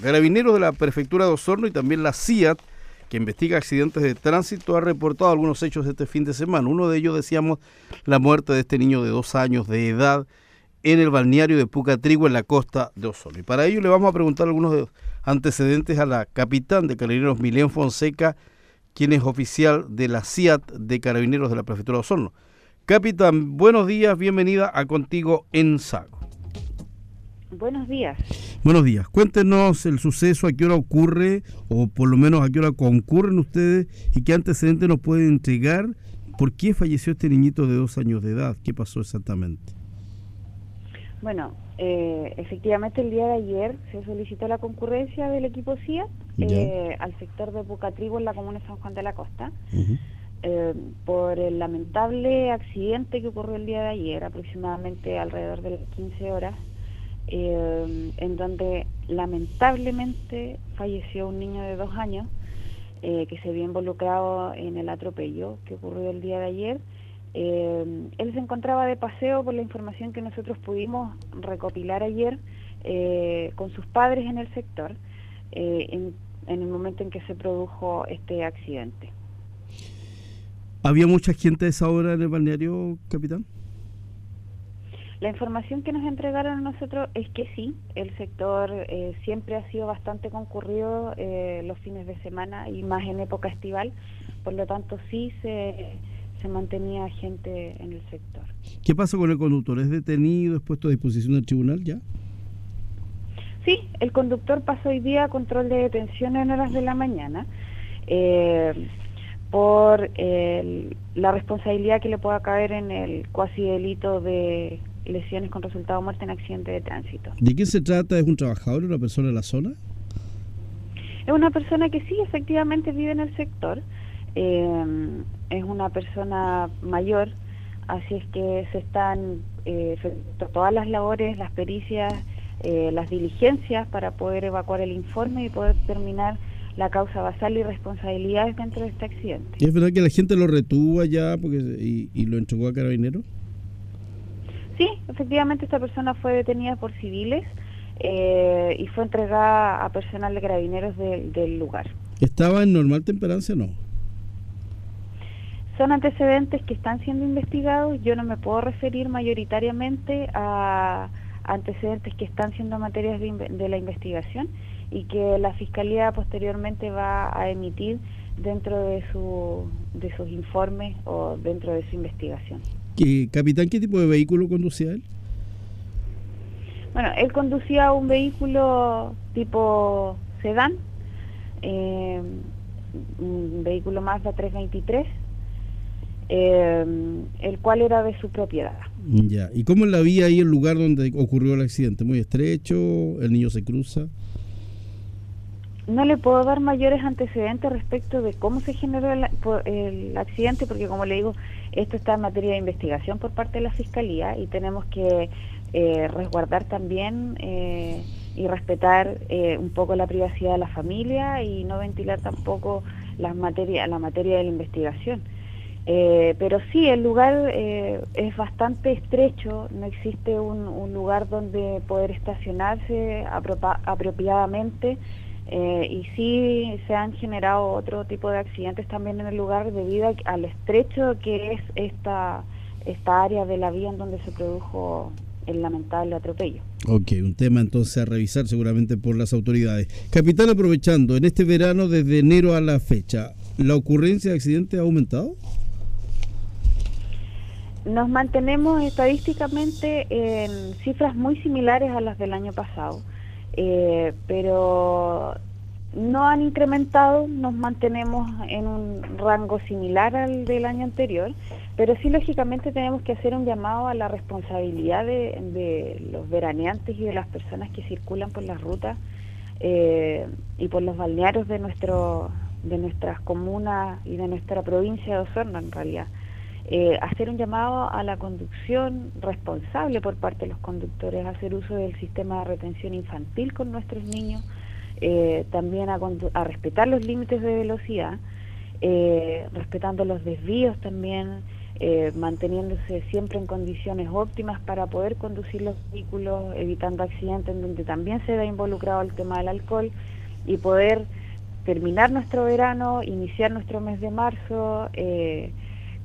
Carabineros de la Prefectura de Osorno y también la CIAT, que investiga accidentes de tránsito, ha reportado algunos hechos este fin de semana. Uno de ellos, decíamos, la muerte de este niño de dos años de edad en el balneario de Pucatrigo, en la costa de Osorno. Y para ello le vamos a preguntar algunos antecedentes a la capitán de Carabineros, Milén Fonseca, quien es oficial de la CIAT de Carabineros de la Prefectura de Osorno. Capitán, buenos días, bienvenida a Contigo en Sago. Buenos días. Buenos días. Cuéntenos el suceso, a qué hora ocurre, o por lo menos a qué hora concurren ustedes y qué antecedentes nos pueden entregar. ¿Por qué falleció este niñito de dos años de edad? ¿Qué pasó exactamente? Bueno, eh, efectivamente el día de ayer se solicitó la concurrencia del equipo CIA eh, al sector de Bucatrigo en la comuna de San Juan de la Costa eh, por el lamentable accidente que ocurrió el día de ayer, aproximadamente alrededor de las 15 horas, en donde lamentablemente falleció un niño de dos años que se vio involucrado en el atropello que ocurrió el día de ayer eh, él se encontraba de paseo por la información que nosotros pudimos recopilar ayer eh, con sus padres en el sector eh, en, el momento en que se produjo este accidente. ¿Había mucha gente a esa hora en el balneario, capitán? La información que nos entregaron a nosotros es que sí, el sector siempre ha sido bastante concurrido los fines de semana y más en época estival, por lo tanto sí se se mantenía gente en el sector. ¿Qué pasó con el conductor? ¿Es detenido, es puesto a disposición del tribunal ya? Sí, el conductor pasó hoy día a control de detención en horas de la mañana eh, por la responsabilidad que le pueda caer en el cuasi delito de lesiones con resultado de muerte en accidente de tránsito. ¿De qué se trata? ¿Es un trabajador, una persona de la zona? Es una persona que sí, efectivamente vive en el sector. Eh, es una persona mayor, así es que se están eh, todas las labores, las pericias, eh, las diligencias para poder evacuar el informe y poder determinar la causa basal y responsabilidades dentro de este accidente. ¿Y es verdad que la gente lo retuvo allá porque, y, lo entregó a carabineros? Sí, efectivamente esta persona fue detenida por civiles eh, y fue entregada a personal de carabineros del lugar. ¿Estaba en normal temperancia o no? son antecedentes que están siendo investigados. Yo no me puedo referir mayoritariamente a antecedentes que están siendo materias de, la investigación y que la Fiscalía posteriormente va a emitir dentro de, su, de sus informes o dentro de su investigación. ¿Qué, capitán, ¿qué tipo de vehículo conducía él? Bueno, él conducía un vehículo tipo sedán, eh, un vehículo Mazda 323, eh, el cual era de su propiedad. Ya, ¿y cómo la vía ahí el lugar donde ocurrió el accidente? ¿Muy estrecho? ¿El niño se cruza? No le puedo dar mayores antecedentes respecto de cómo se generó el, accidente, porque como le digo, esto está en materia de investigación por parte de la Fiscalía y tenemos que eh, resguardar también eh, y respetar eh, un poco la privacidad de la familia y no ventilar tampoco materia, la materia de la investigación. Pero sí, el lugar es bastante estrecho, no existe un, lugar donde poder estacionarse apropiadamente eh, y sí se han generado otro tipo de accidentes también en el lugar debido al estrecho que es esta, esta área de la vía en donde se produjo el lamentable atropello. Ok, un tema entonces a revisar seguramente por las autoridades. Capitán, aprovechando, en este verano desde enero a la fecha, ¿la ocurrencia de accidentes ha aumentado? Nos mantenemos estadísticamente en cifras muy similares a las del año pasado, eh, pero no han incrementado, nos mantenemos en un rango similar al del año anterior, pero sí lógicamente tenemos que hacer un llamado a la responsabilidad de, los veraneantes y de las personas que circulan por las rutas eh, y por los balnearios de, nuestro, de nuestras comunas y de nuestra provincia de Osorno en realidad. Eh, hacer un llamado a la conducción responsable por parte de los conductores, hacer uso del sistema de retención infantil con nuestros niños, eh, también a, respetar los límites de velocidad, eh, respetando los desvíos también, manteniéndose siempre en condiciones óptimas para poder conducir los vehículos, evitando accidentes en donde también se ve involucrado el tema del alcohol y poder terminar nuestro verano, iniciar nuestro mes de marzo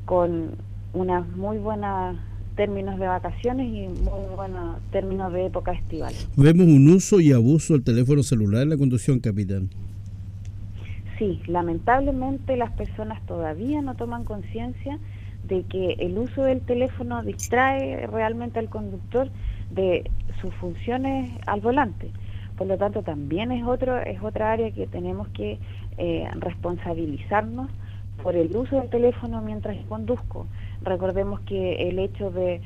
con unas muy buenas términos de vacaciones y muy buenos términos de época estival. Vemos un uso y abuso del teléfono celular en la conducción, capitán. Sí, lamentablemente las personas todavía no toman conciencia de que el uso del teléfono distrae realmente al conductor de sus funciones al volante. Por lo tanto, también es otro es otra área que tenemos que eh, responsabilizarnos por el uso del teléfono mientras conduzco. Recordemos que el hecho de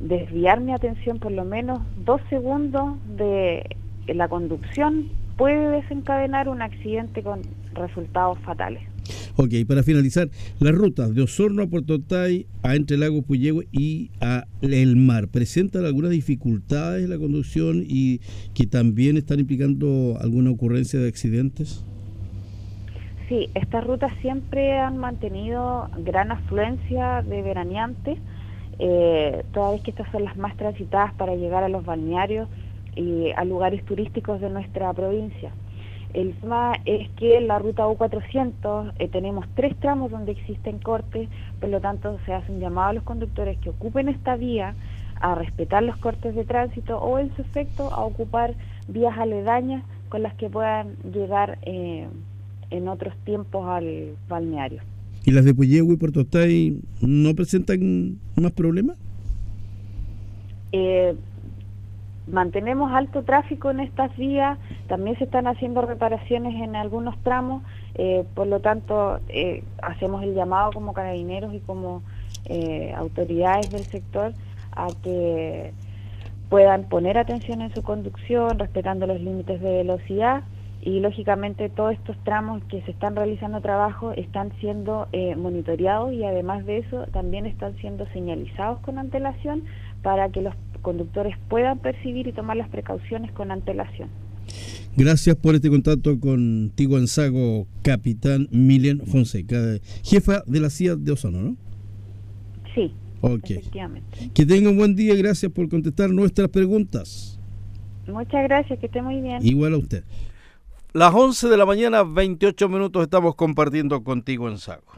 desviar mi atención por lo menos dos segundos de la conducción puede desencadenar un accidente con resultados fatales. Ok, para finalizar, las rutas de Osorno a Puerto Tay, a Entre Lagos Puyehue y a El Mar, ¿presentan algunas dificultades en la conducción y que también están implicando alguna ocurrencia de accidentes? Sí, estas rutas siempre han mantenido gran afluencia de veraneantes, eh, toda vez que estas son las más transitadas para llegar a los balnearios y a lugares turísticos de nuestra provincia. El tema es que en la ruta U400 eh, tenemos tres tramos donde existen cortes, por lo tanto se hace un llamado a los conductores que ocupen esta vía a respetar los cortes de tránsito o en su efecto a ocupar vías aledañas con las que puedan llegar eh, en otros tiempos al balneario. ¿Y las de Puyehue y Puerto Tay no presentan más problemas? Eh, mantenemos alto tráfico en estas vías, también se están haciendo reparaciones en algunos tramos, eh, por lo tanto eh, hacemos el llamado como carabineros y como autoridades del sector a que puedan poner atención en su conducción, respetando los límites de velocidad y lógicamente todos estos tramos que se están realizando trabajo están siendo monitoreados y además de eso también están siendo señalizados con antelación para que los conductores puedan percibir y tomar las precauciones con antelación. Gracias por este contacto contigo, Ansago, capitán Milen Fonseca, jefa de la CIA de Ozono, ¿no? Sí, efectivamente. Que tenga un buen día y gracias por contestar nuestras preguntas. Muchas gracias, que esté muy bien. Igual a usted. Las 11 de la mañana, 28 minutos, estamos compartiendo contigo en Sago.